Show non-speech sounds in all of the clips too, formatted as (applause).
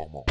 performance.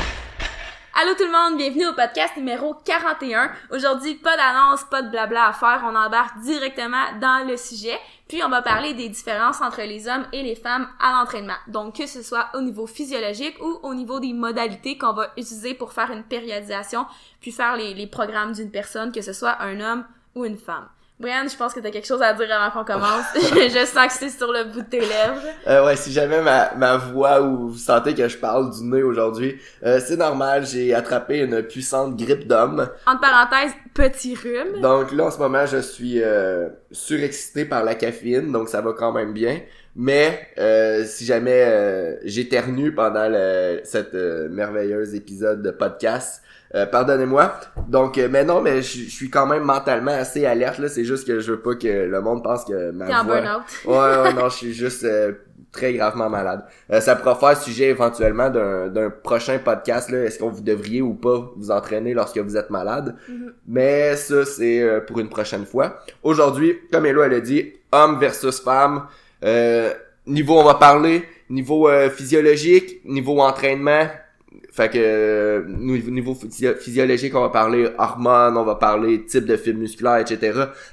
Allô tout le monde, bienvenue au podcast numéro 41. Aujourd'hui, pas d'annonce, pas de blabla à faire, on embarque directement dans le sujet. Puis on va parler des différences entre les hommes et les femmes à l'entraînement. Donc que ce soit au niveau physiologique ou au niveau des modalités qu'on va utiliser pour faire une périodisation, puis faire les programmes d'une personne, que ce soit un homme ou une femme. Brian, je pense que t'as quelque chose à dire avant qu'on commence. (laughs) (laughs) je sens que c'est sur le bout de tes lèvres. Euh, ouais, si jamais ma, ma voix ou vous sentez que je parle du nez aujourd'hui, euh, c'est normal, j'ai attrapé une puissante grippe d'homme. Entre parenthèses, petit rhume. Donc là, en ce moment, je suis euh, surexcité par la caféine, donc ça va quand même bien. Mais euh, si jamais euh, j'éternue pendant le, cette euh, merveilleuse épisode de podcast, euh, pardonnez-moi. Donc, euh, mais non, mais je suis quand même mentalement assez alerte là. C'est juste que je veux pas que le monde pense que ma T'es en voix. burn-out. Ouais, ouais, non, je suis juste euh, très gravement malade. Euh, ça pourra faire sujet éventuellement d'un d'un prochain podcast là. Est-ce qu'on vous devriez ou pas vous entraîner lorsque vous êtes malade? Mhm. Mais ça, c'est euh, pour une prochaine fois. Aujourd'hui, comme Elo elle a dit, homme versus femme. Euh, niveau, on va parler niveau euh, physiologique, niveau entraînement. Fait que euh, niveau niveau physio- physiologique, on va parler hormones, on va parler type de fibre musculaire, etc.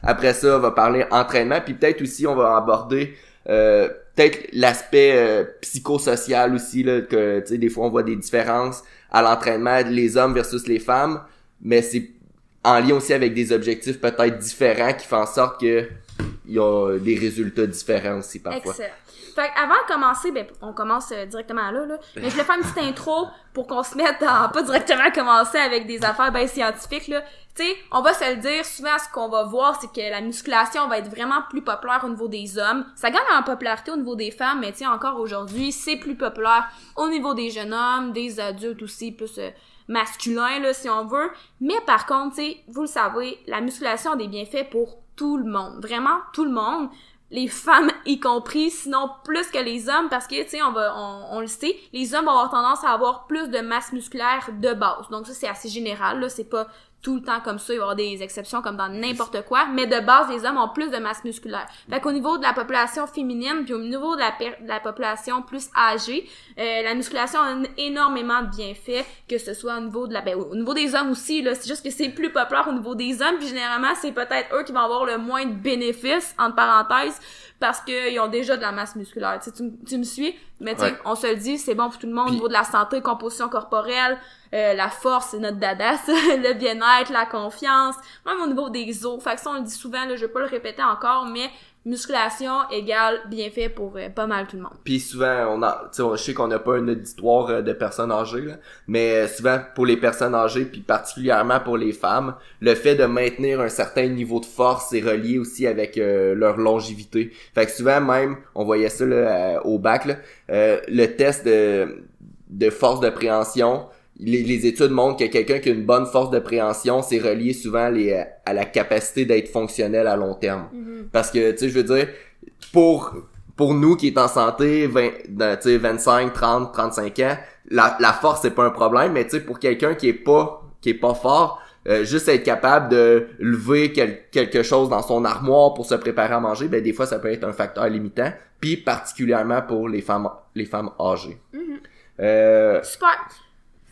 Après ça, on va parler entraînement, puis peut-être aussi on va aborder euh, peut-être l'aspect euh, psychosocial aussi là, que tu sais des fois on voit des différences à l'entraînement les hommes versus les femmes, mais c'est en lien aussi avec des objectifs peut-être différents qui font en sorte que y a des résultats différents aussi parfois. Fait avant de commencer, ben, on commence euh, directement là, là. Mais je voulais faire une petite intro pour qu'on se mette en, pas directement commencer avec des affaires bien scientifiques, là. Tu sais, on va se le dire, souvent, ce qu'on va voir, c'est que la musculation va être vraiment plus populaire au niveau des hommes. Ça gagne en popularité au niveau des femmes, mais tu sais, encore aujourd'hui, c'est plus populaire au niveau des jeunes hommes, des adultes aussi, plus euh, masculins, là, si on veut. Mais par contre, tu vous le savez, la musculation a des bienfaits pour tout le monde. Vraiment, tout le monde les femmes (laughs) y compris, sinon plus que les hommes, parce que, tu sais, on on le sait, les hommes vont avoir tendance à avoir plus de masse musculaire de base. Donc ça, c'est assez général, là, c'est pas tout le temps comme ça, il va y avoir des exceptions comme dans n'importe quoi, mais de base, les hommes ont plus de masse musculaire. Fait qu'au niveau de la population féminine, puis au niveau de la, de la population plus âgée, euh, la musculation a énormément de bienfaits, que ce soit au niveau de la, ben, au niveau des hommes aussi, là, c'est juste que c'est plus populaire au niveau des hommes, puis généralement, c'est peut-être eux qui vont avoir le moins de bénéfices, entre parenthèses, parce qu'ils ont déjà de la masse musculaire. Tu, tu, me suis? Mais tu sais, Ouais. on se le dit, c'est bon pour tout le monde au niveau de la santé, composition corporelle, euh, la force, c'est notre dada, (laughs) le bien-être, la confiance, même au niveau des os. Fait que ça, on le dit souvent, là, je vais pas le répéter encore, mais musculation égale bienfait pour euh, pas mal tout le monde. Puis souvent, on a, je sais qu'on n'a pas un auditoire euh, de personnes âgées, là, mais euh, souvent pour les personnes âgées, puis particulièrement pour les femmes, le fait de maintenir un certain niveau de force est relié aussi avec leur longévité. Fait que souvent même, on voyait ça là, au bac, là, le test de, de force de préhension, les, les études montrent que quelqu'un qui a une bonne force de préhension, c'est relié souvent les, à la capacité d'être fonctionnel à long terme. Parce que, tu sais, je veux dire, pour pour nous qui est en santé, 20, dans, tu sais, 25, 30, 35 ans, la, la force c'est pas un problème, mais tu sais, pour quelqu'un qui est pas qui est pas fort, euh, juste être capable de lever quel- quelque chose dans son armoire pour se préparer à manger, ben des fois ça peut être un facteur limitant, puis particulièrement pour les femmes les femmes âgées. Mhm. Euh, Super!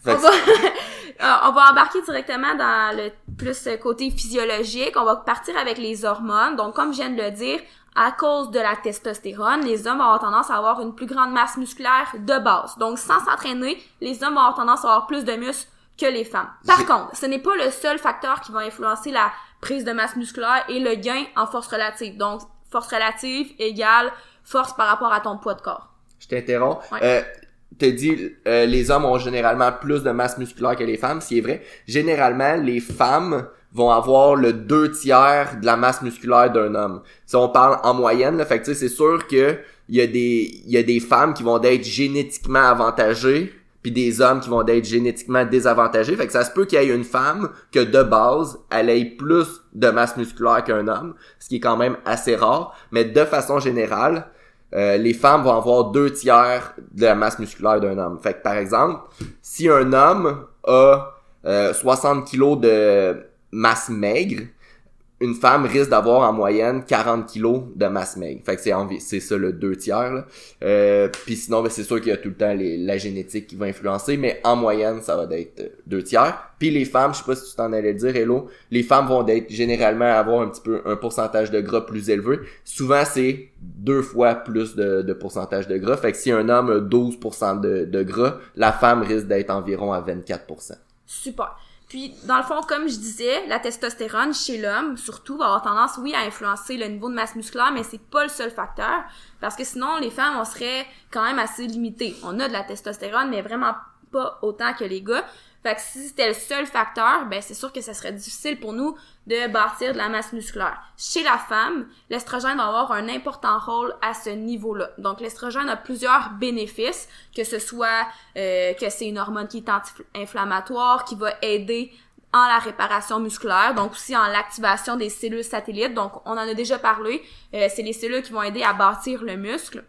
Fait On va, (laughs) on va embarquer directement dans le plus euh, côté physiologique. On va partir avec les hormones. Donc, comme je viens de le dire, à cause de la testostérone, les hommes vont avoir tendance à avoir une plus grande masse musculaire de base. Donc, sans s'entraîner, les hommes vont avoir tendance à avoir plus de muscles que les femmes. Par contre, ce n'est pas le seul facteur qui va influencer la prise de masse musculaire et le gain en force relative. Donc, force relative égale force par rapport à ton poids de corps. je t'interromps. Ouais. Euh, t'as dit euh, les hommes ont généralement plus de masse musculaire que les femmes, c'est vrai. Généralement, les femmes vont avoir le deux tiers de la masse musculaire d'un homme. Si on parle en moyenne, là, fait que c'est sûr que il y a des y a des femmes qui vont être génétiquement avantagées puis des hommes qui vont être génétiquement désavantagés. Fait que ça se peut qu'il y ait une femme que de base, elle ait plus de masse musculaire qu'un homme, ce qui est quand même assez rare. Mais de façon générale, euh, les femmes vont avoir deux tiers de la masse musculaire d'un homme. Fait que par exemple, si un homme a euh, 60 kilos de masse maigre, une femme risque d'avoir en moyenne 40 kilos de masse maigre. Fait que c'est c'est ça le deux tiers. Euh, Puis sinon, ben, c'est sûr qu'il y a tout le temps la génétique qui va influencer, mais en moyenne, ça va être euh, deux tiers. Puis les femmes, je sais pas si tu t'en allais dire, Hello, les femmes vont être généralement avoir un petit peu un pourcentage de gras plus élevé. Souvent, c'est deux fois plus de, pourcentage de gras. Fait que si un homme a 12% de, de gras, la femme risque d'être environ à 24%. Super. Puis, dans le fond, comme je disais, la testostérone chez l'homme, surtout, va avoir tendance, oui, à influencer le niveau de masse musculaire, mais c'est pas le seul facteur. Parce que sinon, les femmes, on serait quand même assez limitées. On a de la testostérone, mais vraiment pas autant que les gars. Fait que si c'était le seul facteur, ben c'est sûr que ça serait difficile pour nous de bâtir de la masse musculaire. Chez la femme, l'estrogène va avoir un important rôle à ce niveau-là. Donc l'estrogène a plusieurs bénéfices, que ce soit euh, que c'est une hormone qui est anti-inflammatoire, qui va aider en la réparation musculaire, donc aussi en l'activation des cellules satellites. Donc on en a déjà parlé, euh, c'est les cellules qui vont aider à bâtir le muscle.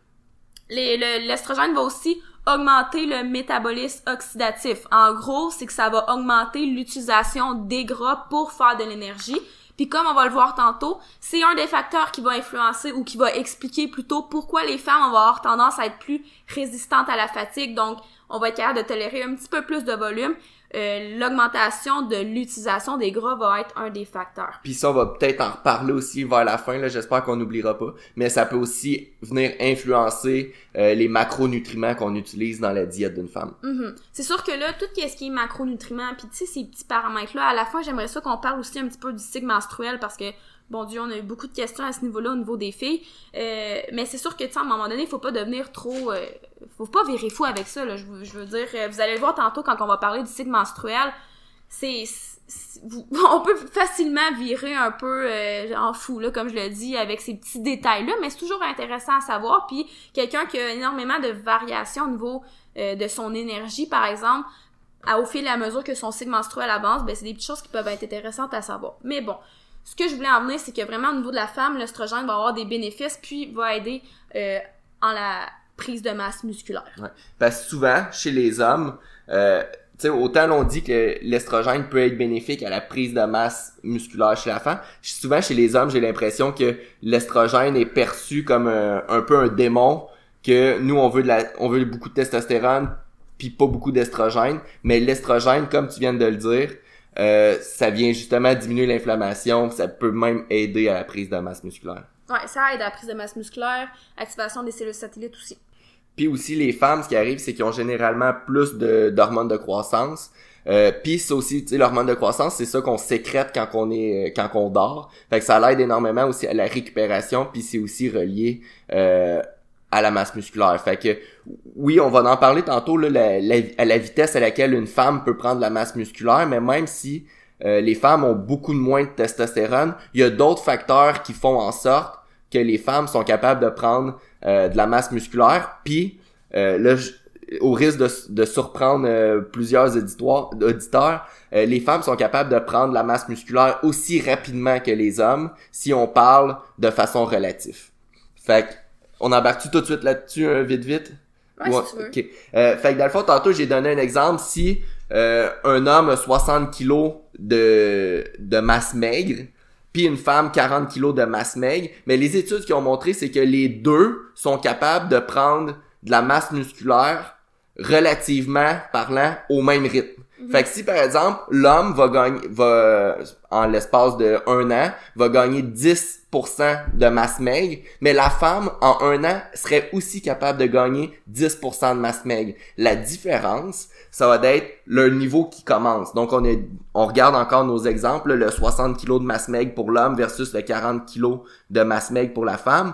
L'estrogène va aussi augmenter le métabolisme oxydatif. En gros, c'est que ça va augmenter l'utilisation des gras pour faire de l'énergie. Puis comme on va le voir tantôt, c'est un des facteurs qui va influencer ou qui va expliquer plutôt pourquoi les femmes vont avoir tendance à être plus résistantes à la fatigue. Donc, on va être capable de tolérer un petit peu plus de volume. Euh, l'augmentation de l'utilisation des gras va être un des facteurs. Puis ça, on va peut-être en reparler aussi vers la fin, là, j'espère qu'on n'oubliera pas. Mais ça peut aussi venir influencer euh, les macronutriments qu'on utilise dans la diète d'une femme. Mm-hmm. C'est sûr que là, tout ce qui est macronutriments, puis tu sais, ces petits paramètres-là, à la fin, j'aimerais ça qu'on parle aussi un petit peu du cycle menstruel parce que bon Dieu, on a eu beaucoup de questions à ce niveau-là au niveau des filles. Euh, mais c'est sûr que, tu à un moment donné, il faut pas devenir trop... Euh, faut pas virer fou avec ça. Je, veux dire, euh, vous allez le voir tantôt quand on va parler du cycle menstruel. C'est... (laughs) On peut facilement virer un peu en fou, là, comme je le dis, avec ces petits détails-là, mais c'est toujours intéressant à savoir. Puis quelqu'un qui a énormément de variations au niveau de son énergie, par exemple, à, au fil et à mesure que son cycle menstruel avance, ben, c'est des petites choses qui peuvent être intéressantes à savoir. Mais bon, ce que je voulais en venir, c'est que vraiment au niveau de la femme, l'estrogène va avoir des bénéfices, puis va aider euh, en la prise de masse musculaire. Ouais. Parce que souvent, chez les hommes, euh, autant l'on dit que l'estrogène peut être bénéfique à la prise de masse musculaire chez la femme, souvent chez les hommes, j'ai l'impression que l'estrogène est perçu comme un, un, peu un démon, que nous on veut de la, on veut beaucoup de testostérone, puis pas beaucoup d'estrogène, mais l'estrogène, comme tu viens de le dire, euh, ça vient justement diminuer l'inflammation, ça peut même aider à la prise de masse musculaire. Ouais, ça aide à la prise de masse musculaire, activation des cellules satellites aussi. Puis aussi les femmes, ce qui arrive, c'est qu'ils ont généralement plus d'hormones de, croissance. Euh, puis c'est aussi, tu sais, l'hormone de croissance, c'est ça qu'on sécrète quand on est, quand on dort. Fait que ça l'aide énormément aussi à la récupération. Puis c'est aussi relié euh, à la masse musculaire. Fait que oui, on va en parler tantôt là, la, à la vitesse à laquelle une femme peut prendre la masse musculaire, mais même si euh, les femmes ont beaucoup de moins de testostérone, il y a d'autres facteurs qui font en sorte que les femmes sont capables de prendre euh, de la masse musculaire. Puis euh, là, au risque de, de surprendre euh, plusieurs auditoires, auditeurs, les femmes sont capables de prendre la masse musculaire aussi rapidement que les hommes si on parle de façon relative. Fait que on embarque tout de suite là-dessus, euh, vite, vite? Ouais, si tu veux. Euh, fait que dans le fond, tantôt, j'ai donné un exemple. Si euh, un homme a 60 kilos de, de masse maigre, puis une femme 40 kilos de masse maigre, mais les études qui ont montré, c'est que les deux sont capables de prendre de la masse musculaire relativement parlant au même rythme. Fait que si par exemple l'homme va gagner va en l'espace de un an va gagner 10% de masse maigre, mais la femme en un an serait aussi capable de gagner 10% de masse maigre. La différence, ça va être le niveau qui commence. Donc on est on regarde encore nos exemples, le 60 kg de masse maigre pour l'homme versus le 40 kg de masse maigre pour la femme.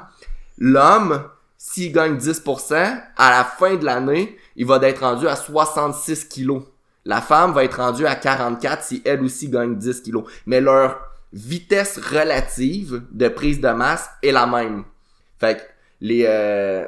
L'homme s'il gagne 10%, à la fin de l'année, il va être rendu à 66 kilos la femme va être rendue à 44 si elle aussi gagne 10 kilos. Mais leur vitesse relative de prise de masse est la même. Fait que euh,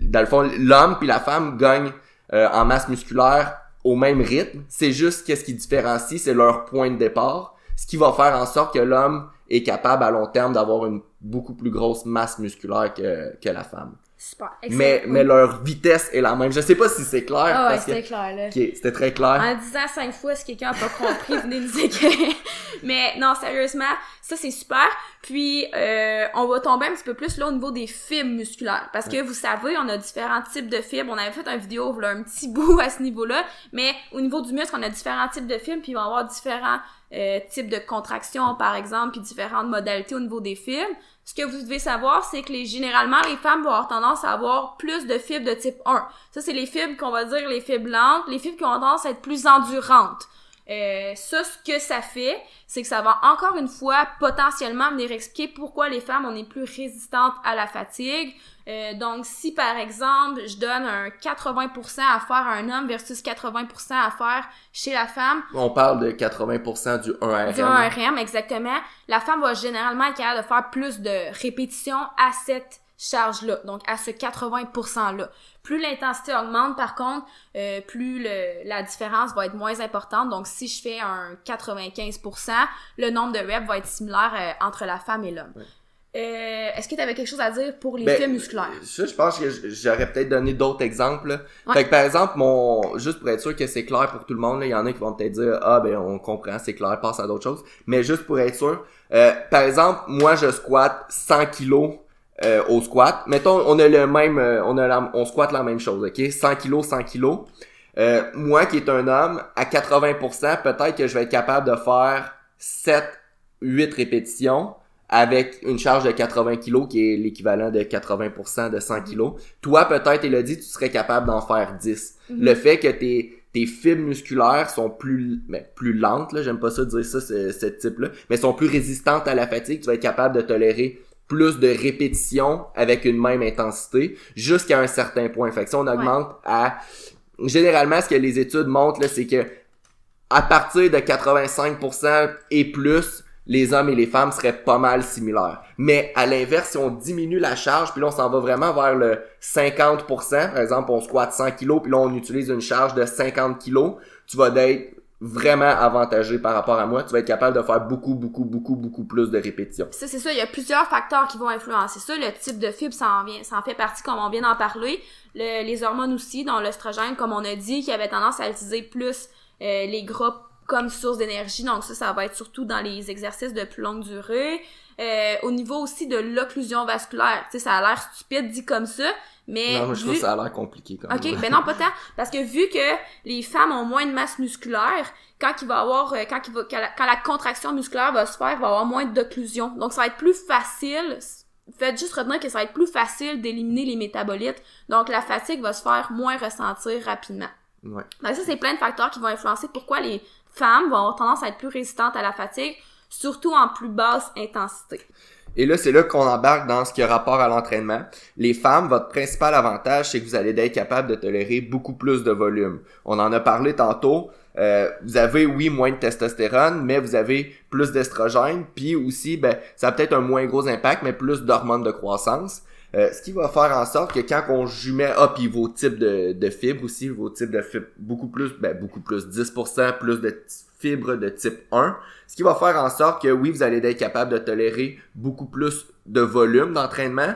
dans le fond l'homme puis la femme gagnent euh, en masse musculaire au même rythme. C'est juste qu'est-ce qui différencie, c'est leur point de départ, ce qui va faire en sorte que l'homme est capable à long terme d'avoir une beaucoup plus grosse masse musculaire que la femme. Super. Mais, Excellent. mais leur vitesse est la même. Je sais pas si c'est clair. Ah ouais, c'était clair, là. Ok, c'était très clair. En disant cinq fois, si quelqu'un a pas compris, venez nous écrire? (laughs) Mais non, sérieusement, ça c'est super. Puis euh, on va tomber un petit peu plus là au niveau des fibres musculaires. Parce que vous savez, on a différents types de fibres. On avait fait un vidéo là, un petit (laughs) bout à ce niveau-là. Mais au niveau du muscle, on a différents types de fibres, puis il va avoir différents euh, types de contractions, par exemple, puis différentes modalités au niveau des fibres. Ce que vous devez savoir, c'est que les, généralement, les femmes vont avoir tendance à avoir plus de fibres de type 1. Ça, c'est les fibres qu'on va dire les fibres lentes, les fibres qui ont tendance à être plus endurantes. Euh, ça, ce que ça fait, c'est que ça va encore une fois potentiellement venir expliquer pourquoi les femmes, on est plus résistantes à la fatigue. Euh, donc, si par exemple, je donne un 80% à faire à un homme versus 80% à faire chez la femme, On parle de 80% du 1RM. du 1 RM, exactement, la femme va généralement être capable de faire plus de répétitions à cette charge-là, donc à ce 80%-là. Plus l'intensité augmente, par contre, euh, plus le- la différence va être moins importante. Donc, si je fais un 95%, le nombre de reps va être similaire euh, entre la femme et l'homme. Euh, Est-ce que tu avais quelque chose à dire pour les Ben, fibres musculaires? Ça, je pense que j'aurais peut-être donné d'autres exemples. Ouais. Fait que par exemple, mon juste pour être sûr que c'est clair pour tout le monde, il y en a qui vont peut-être dire Ah ben on comprend, c'est clair, passe à d'autres choses. Mais juste pour être sûr, euh, par exemple, moi je squatte 100 kilos euh, au squat. Mettons, on a le même, euh, on a la- on squatte la même chose, ok? 100 kilos, 100 kilos. Euh, moi qui est un homme, à 80%, peut-être que je vais être capable de faire 7, 8 répétitions avec une charge de 80 kilos qui est l'équivalent de 80% de 100 kilos. Toi, peut-être, Elodie, tu serais capable d'en faire 10. Mhm. Le fait que tes, tes fibres musculaires sont plus, ben, plus lentes, là, j'aime pas ça dire ça, ce, ce type-là, mais sont plus résistantes à la fatigue, tu vas être capable de tolérer plus de répétitions avec une même intensité jusqu'à un certain point. Fait que si on augmente à... Généralement, ce que les études montrent, là, c'est que à partir de 85% et plus, les hommes et les femmes seraient pas mal similaires. Mais à l'inverse, si on diminue la charge, puis là on s'en va vraiment vers le 50%, par exemple on squatte 100 kilos, puis là on utilise une charge de 50 kilos, tu vas être vraiment avantagé par rapport à moi. Tu vas être capable de faire beaucoup, beaucoup, beaucoup, beaucoup plus de répétitions. C'est ça, il y a plusieurs facteurs qui vont influencer ça. Le type de fibre, ça en, fait partie, comme on vient d'en parler. Le- les hormones aussi, dont l'œstrogène, comme on a dit, qui avait tendance à utiliser plus euh, les gras comme source d'énergie. Donc ça, ça va être surtout dans les exercices de plus longue durée. Euh, au niveau aussi de l'occlusion vasculaire. Tu sais, ça a l'air stupide dit comme ça, mais... non, moi je vu- trouve que ça a l'air compliqué quand même. OK, ben non, pas tant. (laughs) Parce que vu que les femmes ont moins de masse musculaire, quand il va avoir, euh, quand, il va, quand, la, quand la contraction musculaire va se faire, il va y avoir moins d'occlusion. Donc, ça va être plus facile. Faites juste retenir que ça va être plus facile d'éliminer les métabolites. Donc, la fatigue va se faire moins ressentir rapidement. Ouais. Donc, ça, c'est plein de facteurs qui vont influencer pourquoi les femmes vont avoir tendance à être plus résistantes à la fatigue, surtout en plus basse intensité. Et là, c'est là qu'on embarque dans ce qui a rapport à l'entraînement. Les femmes, votre principal avantage, c'est que vous allez être capable de tolérer beaucoup plus de volume. On en a parlé tantôt. Euh, vous avez, oui, moins de testostérone, mais vous avez plus d'estrogène, puis aussi, ben, ça a peut-être un moins gros impact, mais plus d'hormones de croissance. Euh, ce qui va faire en sorte que quand on jumelle, ah, puis vos types de, de fibres aussi, vos types de fibres, beaucoup plus, ben, beaucoup plus, 10%, plus de fibres de type 1, ce qui va faire en sorte que oui, vous allez être capable de tolérer beaucoup plus de volume d'entraînement,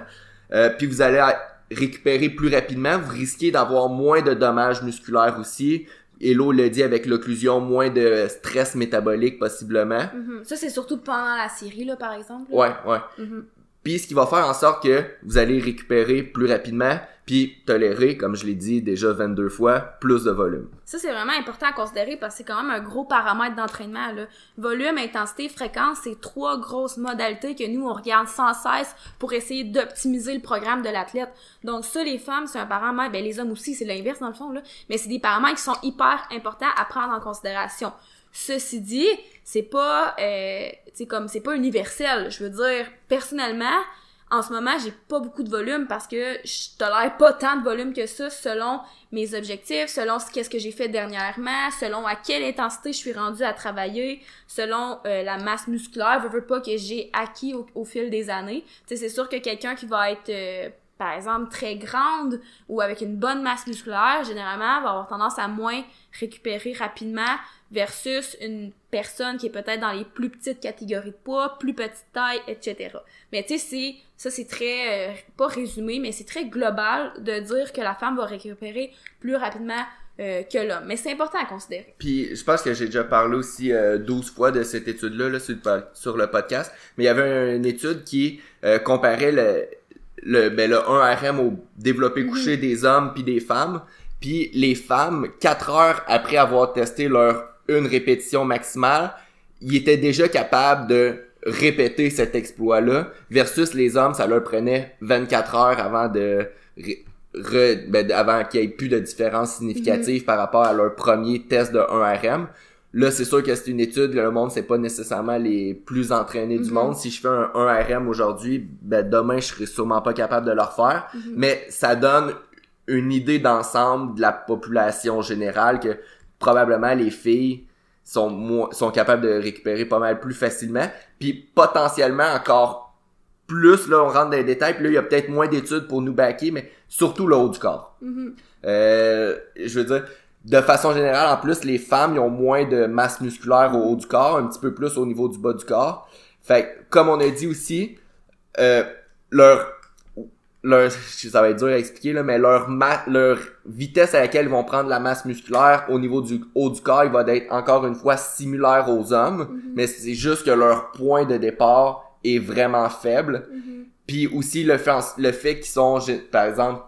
euh, puis vous allez récupérer plus rapidement, vous risquez d'avoir moins de dommages musculaires aussi. Hello le dit avec l'occlusion, moins de stress métabolique possiblement. Mhm. Ça, c'est surtout pendant la série, là, par exemple. là. Ouais, ouais. Mhm. Puis ce qui va faire en sorte que vous allez récupérer plus rapidement, puis tolérer, comme je l'ai dit déjà 22 fois, plus de volume. Ça, c'est vraiment important à considérer parce que c'est quand même un gros paramètre d'entraînement. Volume, intensité, fréquence, c'est trois grosses modalités que nous, on regarde sans cesse pour essayer d'optimiser le programme de l'athlète. Donc ça, les femmes, c'est un paramètre, ben les hommes aussi, c'est l'inverse dans le fond, là. mais c'est des paramètres qui sont hyper importants à prendre en considération. Ceci dit, c'est pas, euh, c'est comme, c'est pas universel. Je veux dire, personnellement, en ce moment, j'ai pas beaucoup de volume parce que je tolère pas tant de volume que ça selon mes objectifs, selon ce qu'est-ce que j'ai fait dernièrement, selon à quelle intensité je suis rendue à travailler, selon euh, la masse musculaire, je veux pas que j'ai acquis au, au fil des années. Tu sais, c'est sûr que quelqu'un qui va être euh, par exemple, très grande ou avec une bonne masse musculaire, généralement, va avoir tendance à moins récupérer rapidement versus une personne qui est peut-être dans les plus petites catégories de poids, plus petite taille, etc. Mais tu sais, c'est ça c'est très euh, pas résumé, mais c'est très global de dire que la femme va récupérer plus rapidement euh, que l'homme. Mais c'est important à considérer. Puis je pense que j'ai déjà parlé aussi euh, 12 fois de cette étude-là là, sur, le, sur le podcast, mais il y avait une étude qui euh, comparait le, le, ben, le 1RM au développé couché des hommes puis des femmes. Puis les femmes, 4 heures après avoir testé leur une répétition maximale, ils étaient déjà capables de répéter cet exploit-là, versus les hommes, ça leur prenait 24 heures avant de re, ben, avant qu'il y ait plus de différence significative par rapport à leur premier test de 1RM. Là, c'est sûr que c'est une étude, le monde, c'est pas nécessairement les plus entraînés du monde. Si je fais un 1RM aujourd'hui, ben, demain, je serai sûrement pas capable de le refaire. Mais ça donne une idée d'ensemble de la population générale que probablement les filles sont moins, sont capables de récupérer pas mal plus facilement. Puis potentiellement encore plus, là, on rentre dans les détails, puis là, il y a peut-être moins d'études pour nous backer, mais surtout le haut du corps. Euh, je veux dire, de façon générale, en plus, les femmes, ils ont moins de masse musculaire au haut du corps, un petit peu plus au niveau du bas du corps. Fait que, comme on a dit aussi, euh, leur leur ça va être dur à expliquer là mais leur ma leur vitesse à laquelle ils vont prendre la masse musculaire au niveau du haut du corps il va être encore une fois similaire aux hommes mais c'est juste que leur point de départ est vraiment faible. Puis aussi le fait le fait qu'ils sont par exemple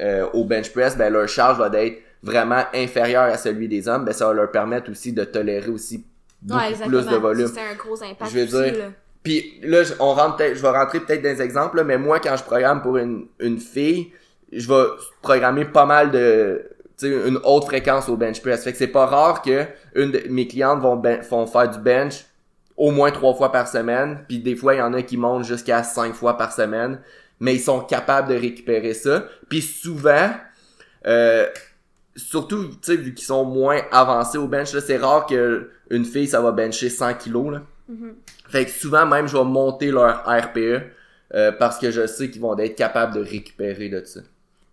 euh, au bench press ben leur charge va être vraiment inférieure à celui des hommes ben ça va leur permettre aussi de tolérer aussi beaucoup Ouais, plus de volume C'est un gros impact. Je veux aussi, dire, là. puis là, on rentre peut-être, je vais rentrer peut-être dans des exemples, là, mais moi, quand je programme pour une, une fille, je vais programmer pas mal de, tu sais, une haute fréquence au bench press. Fait que c'est pas rare que une de mes clientes vont, ben- vont faire du bench au moins trois fois par semaine, puis des fois, il y en a qui montent jusqu'à cinq fois par semaine, mais ils sont capables de récupérer ça. Puis souvent, euh, surtout, tu sais, vu qu'ils sont moins avancés au bench, là, c'est rare que une fille, ça va bencher 100 kilos, là. Fait que souvent, même, je vais monter leur RPE, euh, parce que je sais qu'ils vont être capables de récupérer de ça.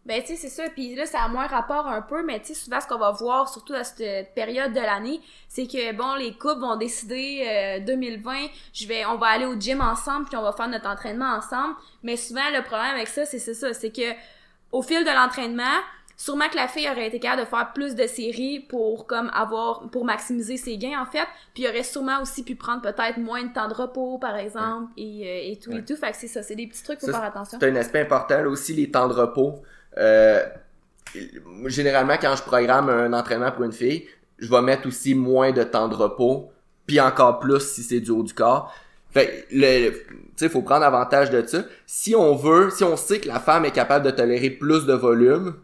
Ben, tu sais, c'est ça. Puis là, ça a moins rapport un peu, mais tu sais, souvent, ce qu'on va voir, surtout à cette période de l'année, c'est que, bon, les couples vont décider, euh, 2020, je vais, on va aller au gym ensemble, puis on va faire notre entraînement ensemble. Mais souvent, le problème avec ça, c'est c'est ça, c'est que, au fil de l'entraînement, sûrement que la fille aurait été capable de faire plus de séries pour, comme, avoir, pour maximiser ses gains, en fait. Puis, il aurait sûrement aussi pu prendre peut-être moins de temps de repos, par exemple, et, euh, et tout, Ouais. et tout. Fait que c'est ça, c'est des petits trucs, faut faire attention. C'est un aspect important, là, aussi, les temps de repos. Euh, généralement, quand je programme un entraînement pour une fille, je vais mettre aussi moins de temps de repos, puis encore plus si c'est du haut du corps. Fait que le, tu sais, faut prendre avantage de ça. Si on veut, si on sait que la femme est capable de tolérer plus de volume,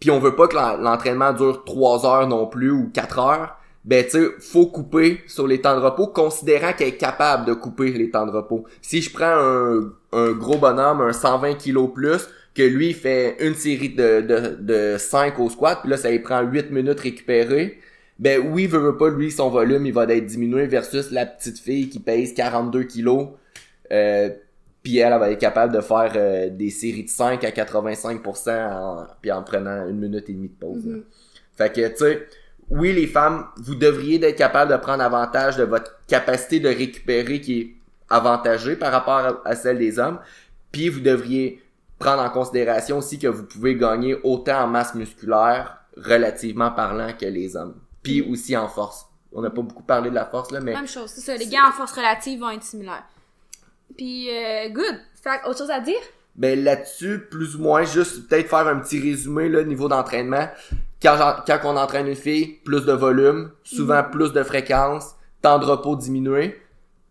puis on veut pas que l'en- l'entraînement dure 3 heures non plus ou 4 heures, ben tu faut couper sur les temps de repos, considérant qu'elle est capable de couper les temps de repos. Si je prends un, gros bonhomme, un 120 kilos plus, que lui fait une série de, de, de 5 au squat, puis là ça lui prend 8 minutes récupérer, ben oui, veut, veut pas, lui, son volume, il va être diminué versus la petite fille qui pèse 42 kilos, euh, puis elle, elle va être capable de faire euh, des séries de 5 à 85% en, puis en prenant une minute et demie de pause. Mhm. Fait que, tu sais, oui, les femmes, vous devriez être capable de prendre avantage de votre capacité de récupérer qui est avantagée par rapport à, à celle des hommes. Puis vous devriez prendre en considération aussi que vous pouvez gagner autant en masse musculaire, relativement parlant, que les hommes. Puis aussi en force. On n'a pas beaucoup parlé de la force, là, mais Même chose, c'est ça. Les gains en force relative vont être similaires. Puis, euh, good. Fait autre chose à dire? Ben là-dessus, plus ou moins, juste peut-être faire un petit résumé là, niveau d'entraînement. Quand, quand on entraîne une fille, plus de volume, souvent plus de fréquence, temps de repos diminué.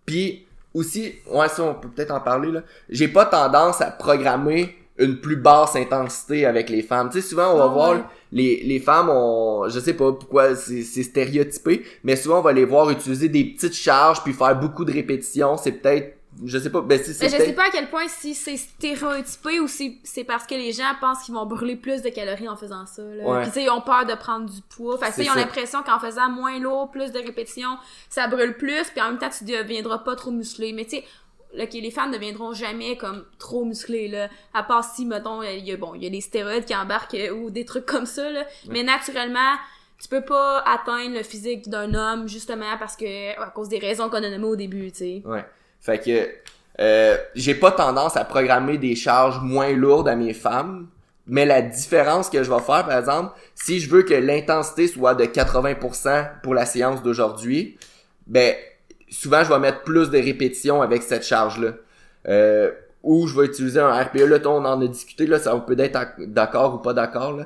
Puis aussi, ouais, ça on peut peut-être en parler là. J'ai pas tendance à programmer une plus basse intensité avec les femmes. Tu sais, souvent on va Ah voir ouais. les, les femmes, on, je sais pas pourquoi c'est c'est stéréotypé, mais souvent on va les voir utiliser des petites charges puis faire beaucoup de répétitions. C'est peut-être, je sais pas, ben c'est Mais je sais pas à quel point si c'est stéréotypé ou si c'est parce que les gens pensent qu'ils vont brûler plus de calories en faisant ça. Là. Ouais. Puis ils ont peur de prendre du poids. Fait que ils ont l'impression qu'en faisant moins lourd, plus de répétitions, ça brûle plus, puis en même temps tu deviendras pas trop musclé. Mais tu sais, ok, les femmes ne deviendront jamais comme trop musclées, là. À part si, mettons, il y a, bon, il y a des stéroïdes qui embarquent euh, ou des trucs comme ça, là. Mais naturellement, tu peux pas atteindre le physique d'un homme, justement, parce que, à cause des raisons qu'on a nommées au début, tu sais. Ouais. Fait que, euh, j'ai pas tendance à programmer des charges moins lourdes à mes femmes. Mais la différence que je vais faire, par exemple, si je veux que l'intensité soit de 80% pour la séance d'aujourd'hui, ben, souvent, je vais mettre plus de répétitions avec cette charge-là. Euh, ou je vais utiliser un RPE, là, on en a discuté, là, ça peut être d'accord ou pas d'accord.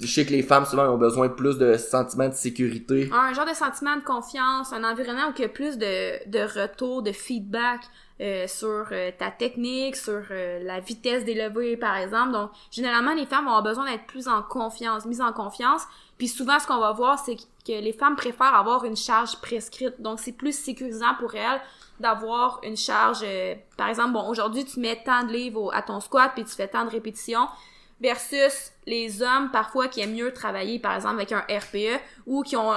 Je sais que les femmes, souvent, ont besoin de plus de sentiments de sécurité. Un genre de sentiment de confiance, un environnement où il y a plus de, de retour, de feedback euh, sur euh, ta technique, sur euh, la vitesse des levées, par exemple. Donc, généralement, les femmes avoir besoin d'être plus en confiance, mises en confiance. Puis souvent, ce qu'on va voir, c'est que les femmes préfèrent avoir une charge prescrite. Donc, c'est plus sécurisant pour elles d'avoir une charge, par exemple, bon, aujourd'hui, tu mets tant de livres à ton squat, puis tu fais tant de répétitions versus les hommes parfois qui aiment mieux travailler par exemple avec un RPE ou qui ont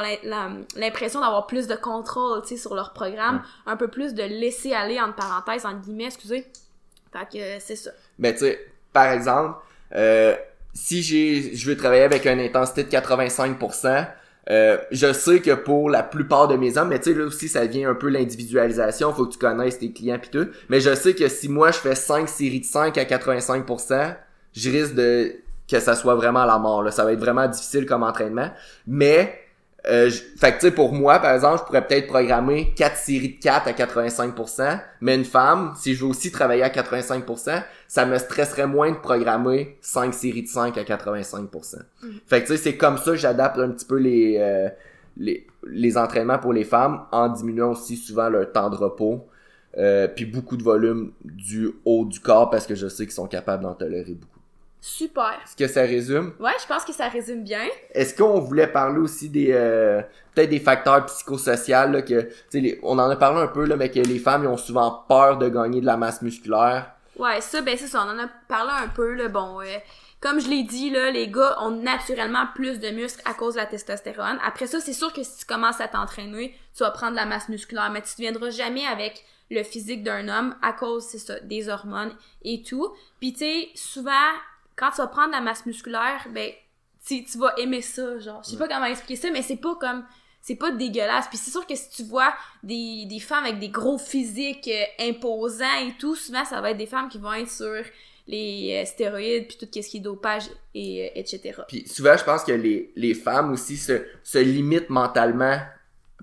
l'impression d'avoir plus de contrôle tu sais sur leur programme un peu plus de laisser aller entre parenthèses entre guillemets excusez fait que euh, c'est ça ben tu sais par exemple euh, si j'ai je veux travailler avec une intensité de 85% euh, je sais que pour la plupart de mes hommes, mais tu sais là aussi ça vient un peu l'individualisation, faut que tu connaisses tes clients pis tout. Mais je sais que si moi je fais 5 séries de 5 à 85%, je risque de que ça soit vraiment la mort. Là. Ça va être vraiment difficile comme entraînement. Mais euh, fait que tu sais, pour moi, par exemple, je pourrais peut-être programmer 4 séries de 4 à 85%, mais une femme, si je veux aussi travailler à 85%, ça me stresserait moins de programmer 5 séries de 5 à 85%. Mm. Fait que tu sais, c'est comme ça que j'adapte un petit peu les, euh, les, les entraînements pour les femmes en diminuant aussi souvent leur temps de repos. Euh, puis beaucoup de volume du haut du corps parce que je sais qu'ils sont capables d'en tolérer beaucoup. Super. Est-ce que ça résume? Ouais, je pense que ça résume bien. Est-ce qu'on voulait parler aussi des euh, peut-être des facteurs psychosociaux là, que les, on en a parlé un peu là, mais que les femmes ils ont souvent peur de gagner de la masse musculaire. Ouais, ça ben c'est ça, on en a parlé un peu là, bon euh, comme je l'ai dit là, les gars ont naturellement plus de muscles à cause de la testostérone. Après ça, c'est sûr que si tu commences à t'entraîner, tu vas prendre de la masse musculaire, mais tu ne viendras jamais avec le physique d'un homme à cause c'est ça des hormones et tout. Puis tu sais, souvent quand tu vas prendre la masse musculaire, ben, tu, tu vas aimer ça, genre. Je sais pas comment expliquer ça, mais c'est pas comme, c'est pas dégueulasse. Puis c'est sûr que si tu vois des, des femmes avec des gros physiques euh, imposants et tout, souvent ça va être des femmes qui vont être sur les euh, stéroïdes puis tout ce qui est dopage et euh, etc. Puis souvent je pense que les, les femmes aussi se, se limitent mentalement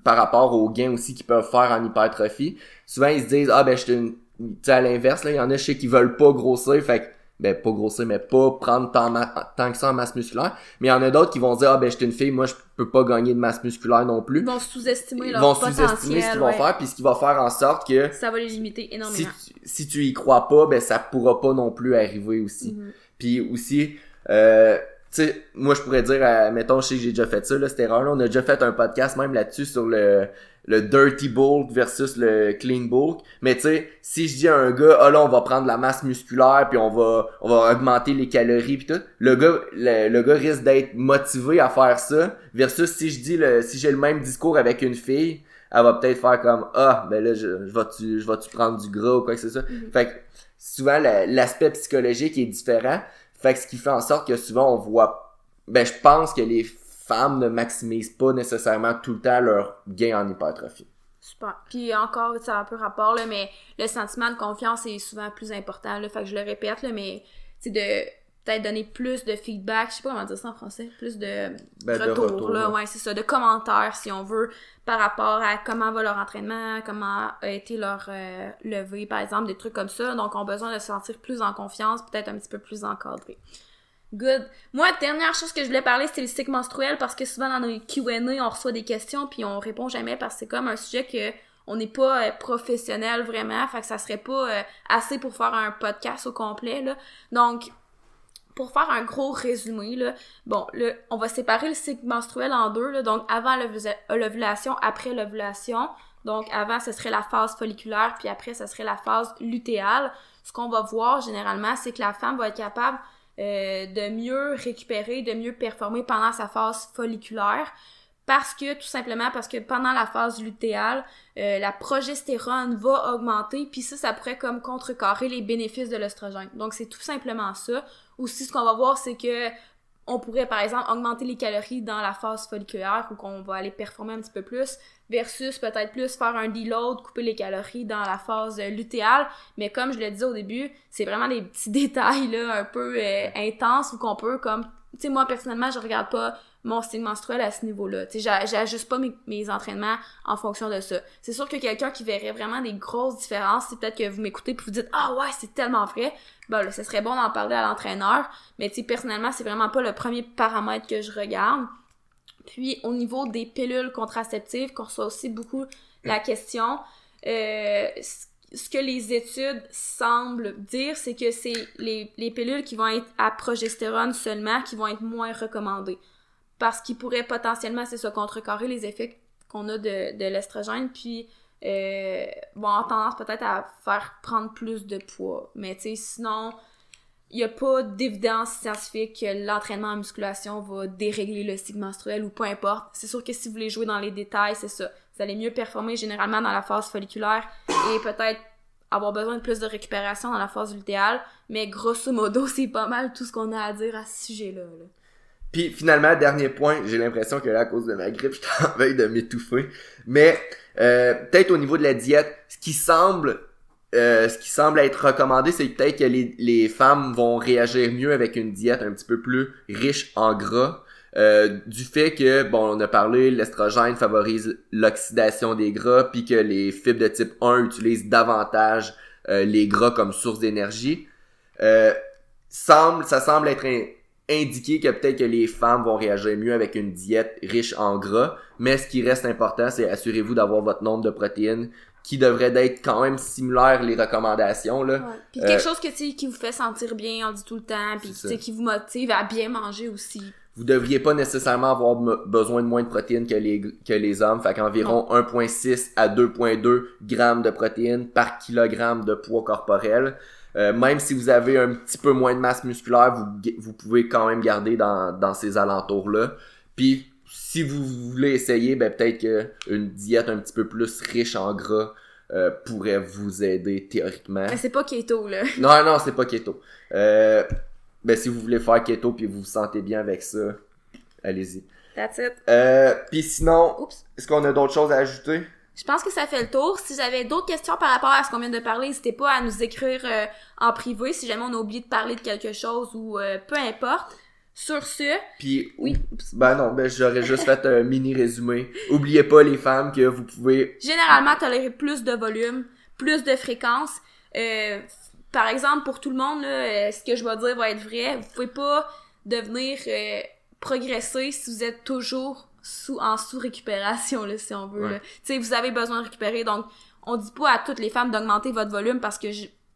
par rapport aux gains aussi qu'ils peuvent faire en hypertrophie. Souvent ils se disent ah ben je suis une tu sais à l'inverse là, il y en a chez qui veulent pas grossir fait que ben pas grossir mais pas prendre tant, tant que ça en masse musculaire. Mais il y en a d'autres qui vont dire ah ben j'étais une fille moi je peux pas gagner de masse musculaire non plus. Ils vont sous-estimer leur ils vont sous-estimer ce qu'ils vont faire puis ce qui va faire en sorte que ça va les limiter énormément. Si tu, si tu y crois pas ben ça pourra pas non plus arriver aussi. Mm-hmm. puis aussi euh, sais, moi je pourrais dire, mettons, je sais que j'ai déjà fait ça, là, cette erreur-là, on a déjà fait un podcast même là-dessus sur le, le dirty bulk versus le clean bulk. Mais tu sais, si je dis à un gars, ah là, on va prendre la masse musculaire puis on va, on va augmenter les calories puis tout, le gars, le, gars risque d'être motivé à faire ça. Versus si je dis le, si j'ai le même discours avec une fille, elle va peut-être faire comme, ah, ben là, je, je vais-tu, je vais-tu prendre du gras ou quoi que c'est ça. Mm-hmm. Fait que, souvent, l'aspect psychologique est différent. Fait que ce qui fait en sorte que souvent on voit, ben je pense que les femmes ne maximisent pas nécessairement tout le temps leur gain en hypertrophie. Super. Puis encore, ça a un peu rapport, là, mais le sentiment de confiance est souvent plus important. Là, fait que je le répète, là, mais c'est de peut-être donner plus de feedback, je sais pas comment dire ça en français, plus de, ben, retour, là, ouais, c'est ça, de commentaires si on veut par rapport à comment va leur entraînement, comment a été leur euh, levée, par exemple, des trucs comme ça. Donc, on a besoin de se sentir plus en confiance, peut-être un petit peu plus encadré. Good. Moi, dernière chose que je voulais parler, c'était le cycle menstruel parce que souvent dans nos Q&A, on reçoit des questions puis on répond jamais parce que c'est comme un sujet que on n'est pas euh, professionnel vraiment, fait que ça serait pas euh, assez pour faire un podcast au complet là. Donc pour faire un gros résumé là, bon, le, on va séparer le cycle menstruel en deux là, donc avant l'ovulation, après l'ovulation. Donc avant, ce serait la phase folliculaire, puis après, ce serait la phase lutéale. Ce qu'on va voir généralement, c'est que la femme va être capable euh, de mieux récupérer, de mieux performer pendant sa phase folliculaire parce que tout simplement parce que pendant la phase lutéale, euh, la progestérone va augmenter, puis ça, ça pourrait comme contrecarrer les bénéfices de l'œstrogène. Donc c'est tout simplement ça. Aussi, ce qu'on va voir, c'est que on pourrait par exemple augmenter les calories dans la phase folliculaire ou qu'on va aller performer un petit peu plus versus peut-être plus faire un deload, couper les calories dans la phase lutéale. Mais comme je le disais au début, c'est vraiment des petits (laughs) détails là un peu euh, intenses où qu'on peut comme tu sais moi personnellement je regarde pas mon style menstruel à ce niveau-là. Tu sais, j'ajuste pas mes, mes, entraînements en fonction de ça. C'est sûr que quelqu'un qui verrait vraiment des grosses différences, c'est peut-être que vous m'écoutez puis vous dites ah ouais c'est tellement vrai. Ben là, ce serait bon d'en parler à l'entraîneur. Mais tu sais personnellement c'est vraiment pas le premier paramètre que je regarde. Puis au niveau des pilules contraceptives, qu'on reçoit aussi beaucoup la question. Euh, ce que les études semblent dire, c'est que c'est les, les pilules qui vont être à progestérone seulement qui vont être moins recommandées parce qu'il pourrait potentiellement, c'est contrecarrer les effets qu'on a de, de l'estrogène, puis euh, avoir tendance peut-être à faire prendre plus de poids. Mais tu sais, sinon, il n'y a pas d'évidence scientifique que l'entraînement en musculation va dérégler le cycle menstruel ou peu importe. C'est sûr que si vous voulez jouer dans les détails, c'est ça. Vous allez mieux performer généralement dans la phase folliculaire et peut-être avoir besoin de plus de récupération dans la phase lutéale. Mais grosso modo, (laughs) c'est pas mal tout ce qu'on a à dire à ce sujet-là. là puis finalement, dernier point, j'ai l'impression que là, à cause de ma grippe, (laughs) je suis en veille de m'étouffer. Mais euh, peut-être au niveau de la diète, ce qui semble euh, ce qui semble être recommandé, c'est peut-être que les, les femmes vont réagir mieux avec une diète un petit peu plus riche en gras. Euh, du fait que, bon, on a parlé, l'estrogène favorise l'oxydation des gras, puis que les fibres de type 1 utilisent davantage les gras comme source d'énergie. semble, ça semble être un, indiquer que peut-être que les femmes vont réagir mieux avec une diète riche en gras, mais ce qui reste important, c'est assurez-vous d'avoir votre nombre de protéines qui devrait être quand même similaire les recommandations là. Puis quelque euh, chose que qui vous fait sentir bien, on dit tout le temps, puis qui vous motive à bien manger aussi. Vous devriez pas nécessairement avoir besoin de moins de protéines que les que les hommes, fait qu'environ 1.6 à 2.2 grammes de protéines par kilogramme de poids corporel. Euh, même si vous avez un petit peu moins de masse musculaire, vous, vous pouvez quand même garder dans, dans ces alentours-là. Puis si vous voulez essayer, ben peut-être qu'une diète un petit peu plus riche en gras euh, pourrait vous aider théoriquement. Mais c'est pas keto là. Non non, c'est pas keto. Euh, ben si vous voulez faire keto puis vous vous sentez bien avec ça, allez-y. That's it. Euh, puis sinon, est-ce qu'on a d'autres choses à ajouter? Je pense que ça fait le tour. Si j'avais d'autres questions par rapport à ce qu'on vient de parler, n'hésitez pas à nous écrire euh, en privé si jamais on a oublié de parler de quelque chose ou euh, peu importe. Sur ce. Puis oui. Ben non, ben j'aurais juste fait un mini résumé. Oubliez pas les femmes que vous pouvez. Généralement tolérer plus de volume, plus de fréquence. Euh, par exemple, pour tout le monde, là, ce que je vais dire va être vrai. Vous pouvez pas devenir progresser si vous êtes toujours sous en sous-récupération là si on veut Tu sais vous avez besoin de récupérer donc on dit pas à toutes les femmes d'augmenter votre volume parce que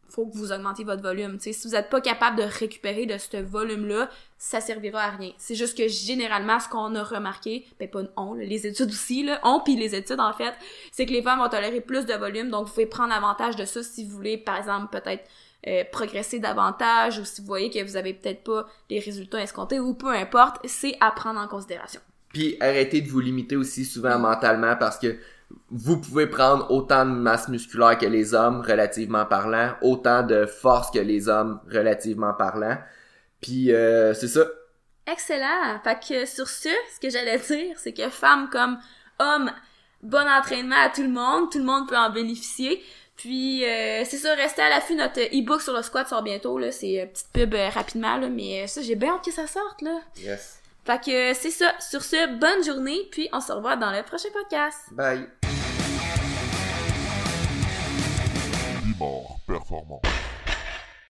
faut que vous augmentiez votre volume. Tu sais si vous êtes pas capable de récupérer de ce volume-là, ça servira à rien. C'est juste que généralement, ce qu'on a remarqué, ben pas on, les études aussi, là, on puis les études en fait, c'est que les femmes vont tolérer plus de volume, donc vous pouvez prendre avantage de ça si vous voulez, par exemple, peut-être euh, progresser davantage ou si vous voyez que vous avez peut-être pas les résultats escomptés ou peu importe, c'est à prendre en considération. Puis arrêtez de vous limiter aussi souvent mentalement parce que vous pouvez prendre autant de masse musculaire que les hommes relativement parlant, autant de force que les hommes relativement parlant. Puis euh, c'est ça. Excellent. Fait que sur ce, ce que j'allais dire, c'est que femmes comme hommes, bon entraînement à tout le monde, tout le monde peut en bénéficier. Puis euh, c'est ça, restez à l'affût, notre e-book sur le squat sort bientôt, là. C'est une petite pub euh, rapidement, là, mais ça, j'ai bien hâte que ça sorte, là. Yes. Fait que c'est ça. Sur ce, bonne journée, puis on se revoit dans le prochain podcast. Bye. performant.